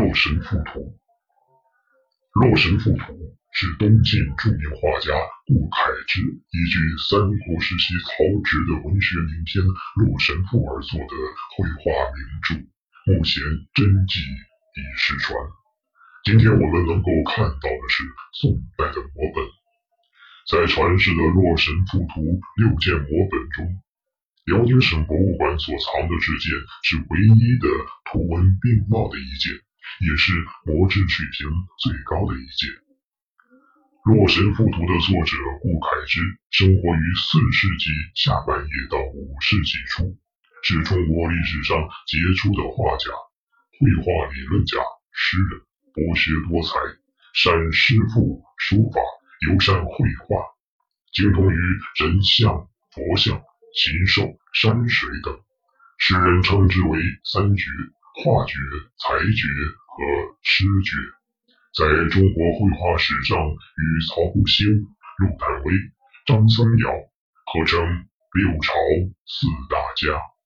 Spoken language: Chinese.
洛神赋图》。《洛神赋图》是东晋著名画家顾恺之依据三国时期曹植的文学名篇《洛神赋》而作的绘画名著，目前真迹已失传。今天我们能够看到的是宋代的摹本，在传世的《洛神赋图》六件摹本中，辽宁省博物馆所藏的这件是唯一的图文并茂的一件。也是模制水平最高的一件《洛神赋图》的作者顾恺之，生活于四世纪下半叶到五世纪初，是中国历史上杰出的画家、绘画理论家、诗人，博学多才，善诗赋、书法，尤善绘画，精通于人像、佛像、禽兽、山水等，世人称之为三绝：画绝、才绝。和诗绝，在中国绘画史上与曹不兴、陆探微、张僧繇合称六朝四大家。